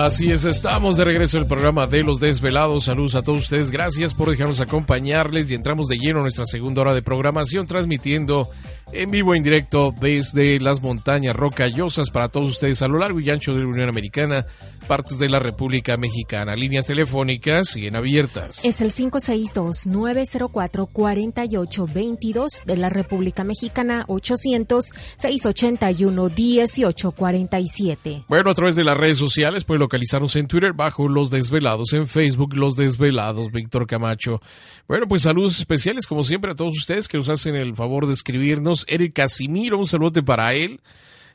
Así es, estamos de regreso el programa de Los Desvelados. Saludos a todos ustedes. Gracias por dejarnos acompañarles y entramos de lleno a nuestra segunda hora de programación transmitiendo en vivo en directo desde las montañas rocallosas para todos ustedes a lo largo y ancho de la Unión Americana, partes de la República Mexicana. Líneas telefónicas siguen abiertas. Es el 562-904-4822 de la República Mexicana, 800-681-1847. Bueno, a través de las redes sociales pueden localizarnos en Twitter bajo Los Desvelados, en Facebook Los Desvelados, Víctor Camacho. Bueno, pues saludos especiales como siempre a todos ustedes que nos hacen el favor de escribirnos Eric Casimiro, un saludo para él.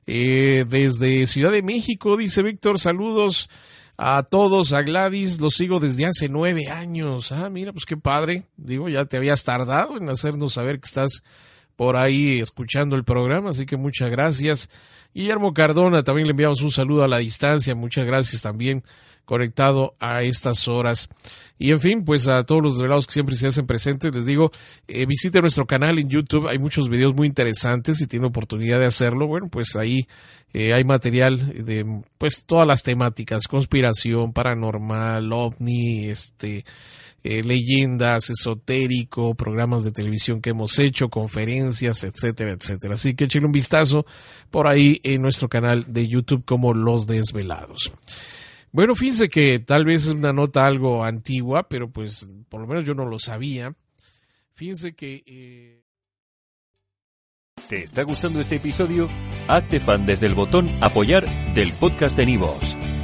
Eh, desde Ciudad de México, dice Víctor, saludos a todos, a Gladys, lo sigo desde hace nueve años. Ah, mira, pues qué padre. Digo, ya te habías tardado en hacernos saber que estás por ahí escuchando el programa, así que muchas gracias. Guillermo Cardona, también le enviamos un saludo a la distancia, muchas gracias también conectado a estas horas. Y en fin, pues a todos los desvelados que siempre se hacen presentes, les digo, eh, visite nuestro canal en YouTube, hay muchos videos muy interesantes, si tiene oportunidad de hacerlo, bueno, pues ahí eh, hay material de pues todas las temáticas, conspiración, paranormal, ovni, este, eh, leyendas, esotérico, programas de televisión que hemos hecho, conferencias, etcétera, etcétera. Así que échenle un vistazo por ahí en nuestro canal de YouTube como Los Desvelados. Bueno, fíjense que tal vez es una nota algo antigua, pero pues por lo menos yo no lo sabía. Fíjense que... Eh... ¿Te está gustando este episodio? Hazte fan desde el botón apoyar del podcast de Nivos.